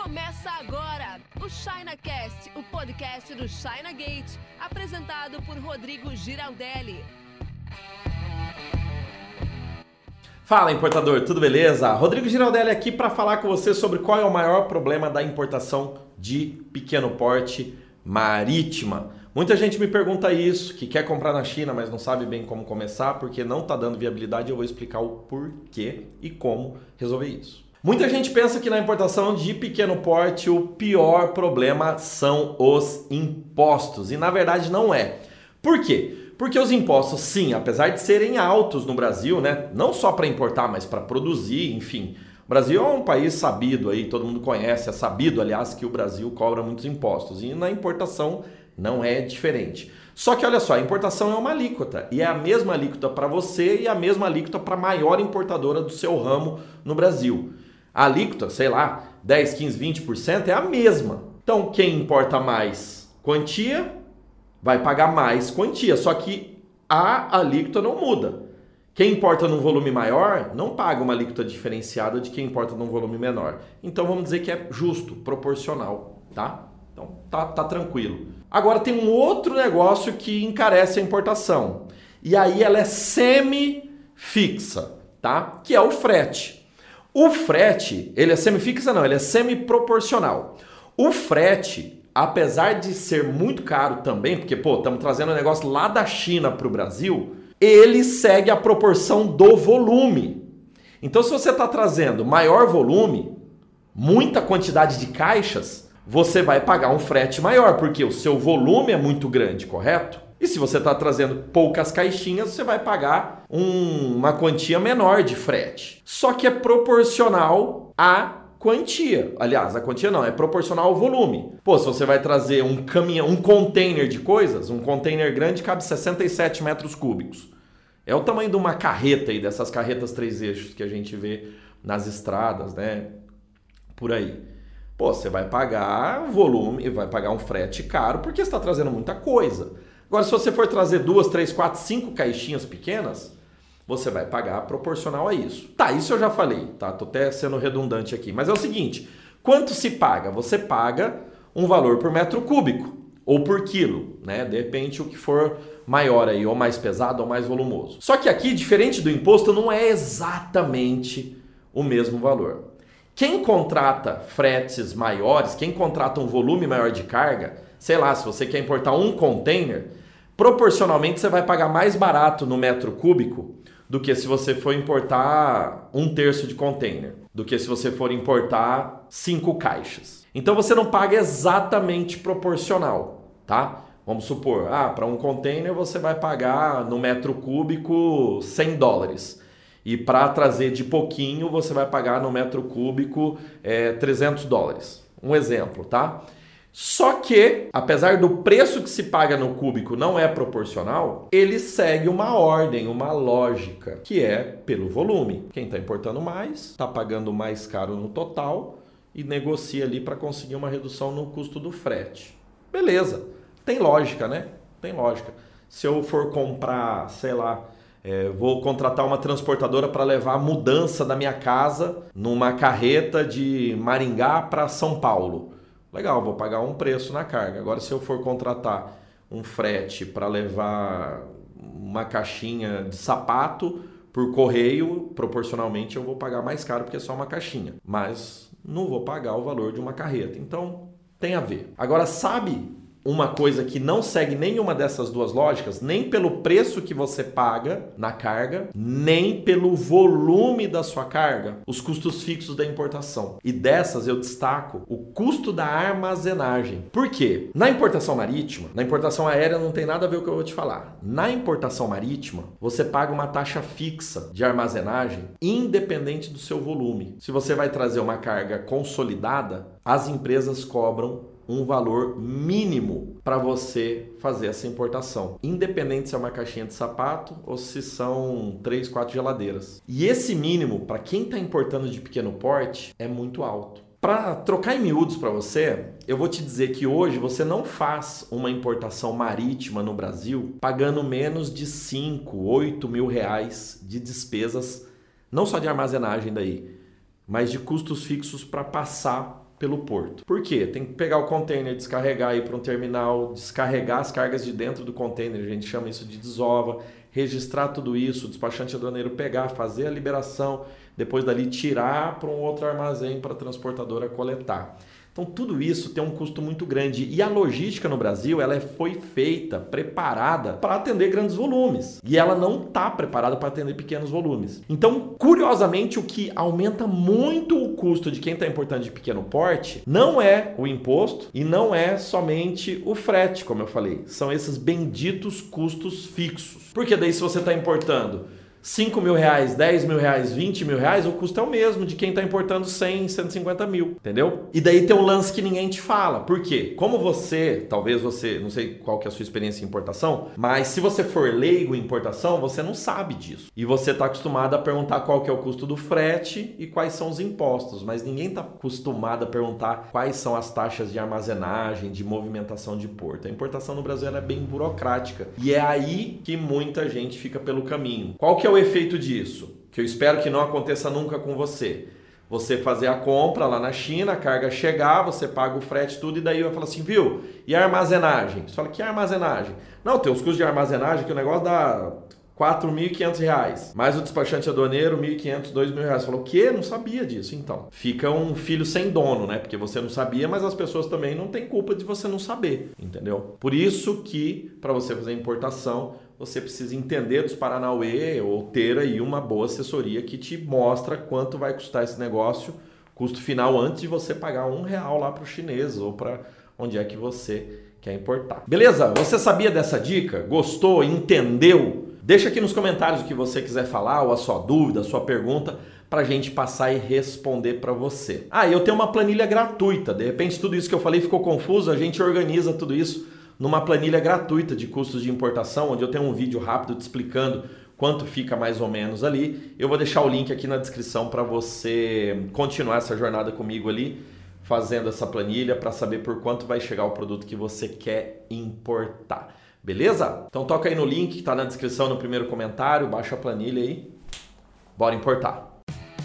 Começa agora o ChinaCast, o podcast do China Gate, apresentado por Rodrigo Giraldelli. Fala importador, tudo beleza? Rodrigo Giraldelli aqui para falar com você sobre qual é o maior problema da importação de pequeno porte marítima. Muita gente me pergunta isso, que quer comprar na China, mas não sabe bem como começar, porque não está dando viabilidade. Eu vou explicar o porquê e como resolver isso. Muita gente pensa que na importação de pequeno porte o pior problema são os impostos, e na verdade não é. Por quê? Porque os impostos, sim, apesar de serem altos no Brasil, né, não só para importar, mas para produzir, enfim, o Brasil é um país sabido aí, todo mundo conhece, é sabido, aliás, que o Brasil cobra muitos impostos. E na importação não é diferente. Só que olha só, a importação é uma alíquota e é a mesma alíquota para você e a mesma alíquota para a maior importadora do seu ramo no Brasil. A alíquota, sei lá, 10, 15, 20% é a mesma. Então, quem importa mais quantia vai pagar mais quantia, só que a alíquota não muda. Quem importa num volume maior não paga uma alíquota diferenciada de quem importa num volume menor. Então vamos dizer que é justo, proporcional, tá? Então tá, tá tranquilo. Agora tem um outro negócio que encarece a importação. E aí ela é semi-fixa, tá? Que é o frete. O frete, ele é semi-fixa não, ele é semi-proporcional. O frete, apesar de ser muito caro também, porque pô, estamos trazendo um negócio lá da China para o Brasil, ele segue a proporção do volume. Então, se você está trazendo maior volume, muita quantidade de caixas, você vai pagar um frete maior, porque o seu volume é muito grande, correto? E se você está trazendo poucas caixinhas, você vai pagar um, uma quantia menor de frete. Só que é proporcional a quantia. Aliás, a quantia não, é proporcional ao volume. Pô, se você vai trazer um caminhão, um container de coisas, um container grande cabe 67 metros cúbicos. É o tamanho de uma carreta aí, dessas carretas três eixos que a gente vê nas estradas, né? Por aí. Pô, você vai pagar volume, vai pagar um frete caro porque está trazendo muita coisa. Agora, se você for trazer duas, três, quatro, cinco caixinhas pequenas, você vai pagar proporcional a isso. Tá, isso eu já falei, tá? Tô até sendo redundante aqui. Mas é o seguinte: quanto se paga? Você paga um valor por metro cúbico ou por quilo, né? De repente o que for maior aí, ou mais pesado ou mais volumoso. Só que aqui, diferente do imposto, não é exatamente o mesmo valor. Quem contrata fretes maiores, quem contrata um volume maior de carga, sei lá, se você quer importar um container, proporcionalmente você vai pagar mais barato no metro cúbico do que se você for importar um terço de container, do que se você for importar cinco caixas. Então você não paga exatamente proporcional, tá? Vamos supor, ah, para um container você vai pagar no metro cúbico 100 dólares. E para trazer de pouquinho você vai pagar no metro cúbico é, 300 dólares. Um exemplo, tá? Só que, apesar do preço que se paga no cúbico não é proporcional, ele segue uma ordem, uma lógica, que é pelo volume. Quem está importando mais está pagando mais caro no total e negocia ali para conseguir uma redução no custo do frete. Beleza, tem lógica, né? Tem lógica. Se eu for comprar, sei lá, é, vou contratar uma transportadora para levar a mudança da minha casa numa carreta de Maringá para São Paulo. Legal, vou pagar um preço na carga. Agora, se eu for contratar um frete para levar uma caixinha de sapato por correio, proporcionalmente eu vou pagar mais caro porque é só uma caixinha, mas não vou pagar o valor de uma carreta. Então, tem a ver. Agora, sabe uma coisa que não segue nenhuma dessas duas lógicas, nem pelo preço que você paga na carga, nem pelo volume da sua carga, os custos fixos da importação. E dessas eu destaco o custo da armazenagem. Por quê? Na importação marítima, na importação aérea não tem nada a ver com o que eu vou te falar. Na importação marítima, você paga uma taxa fixa de armazenagem independente do seu volume. Se você vai trazer uma carga consolidada, as empresas cobram um valor mínimo para você fazer essa importação, independente se é uma caixinha de sapato ou se são três, quatro geladeiras. E esse mínimo, para quem está importando de pequeno porte, é muito alto. Para trocar em miúdos para você, eu vou te dizer que hoje você não faz uma importação marítima no Brasil pagando menos de 5, 8 mil reais de despesas, não só de armazenagem daí, mas de custos fixos para passar pelo porto. Por quê? Tem que pegar o container, descarregar aí para um terminal, descarregar as cargas de dentro do container, a gente chama isso de desova, registrar tudo isso, o despachante aduaneiro pegar, fazer a liberação, depois dali tirar para um outro armazém para a transportadora coletar. Então tudo isso tem um custo muito grande e a logística no Brasil ela foi feita, preparada para atender grandes volumes e ela não está preparada para atender pequenos volumes. Então, curiosamente, o que aumenta muito o custo de quem está importando de pequeno porte não é o imposto e não é somente o frete, como eu falei, são esses benditos custos fixos. Porque daí se você está importando 5 mil reais, 10 mil reais, 20 mil reais, o custo é o mesmo de quem está importando 100, 150 mil, entendeu? E daí tem um lance que ninguém te fala. Por quê? Como você, talvez você, não sei qual que é a sua experiência em importação, mas se você for leigo em importação, você não sabe disso. E você está acostumado a perguntar qual que é o custo do frete e quais são os impostos, mas ninguém está acostumado a perguntar quais são as taxas de armazenagem, de movimentação de porto. A importação no Brasil é bem burocrática e é aí que muita gente fica pelo caminho. Qual que é o efeito disso? Que eu espero que não aconteça nunca com você. Você fazer a compra lá na China, a carga chegar, você paga o frete, tudo, e daí vai falar assim, viu? E a armazenagem? Você fala, que armazenagem? Não, tem os custos de armazenagem que o negócio dá 4.500 reais. Mais o despachante aduaneiro, 1.500, 2.000 reais. Falou, o quê? Não sabia disso. Então, fica um filho sem dono, né? Porque você não sabia, mas as pessoas também não têm culpa de você não saber, entendeu? Por isso que, para você fazer importação, você precisa entender dos Paranauê ou ter aí uma boa assessoria que te mostra quanto vai custar esse negócio, custo final, antes de você pagar um real lá para o chinês ou para onde é que você quer importar. Beleza? Você sabia dessa dica? Gostou? Entendeu? Deixa aqui nos comentários o que você quiser falar, ou a sua dúvida, a sua pergunta, para a gente passar e responder para você. Ah, eu tenho uma planilha gratuita. De repente, tudo isso que eu falei ficou confuso, a gente organiza tudo isso numa planilha gratuita de custos de importação, onde eu tenho um vídeo rápido te explicando quanto fica mais ou menos ali. Eu vou deixar o link aqui na descrição para você continuar essa jornada comigo ali, fazendo essa planilha para saber por quanto vai chegar o produto que você quer importar. Beleza? Então toca aí no link que está na descrição no primeiro comentário, baixa a planilha aí. Bora importar.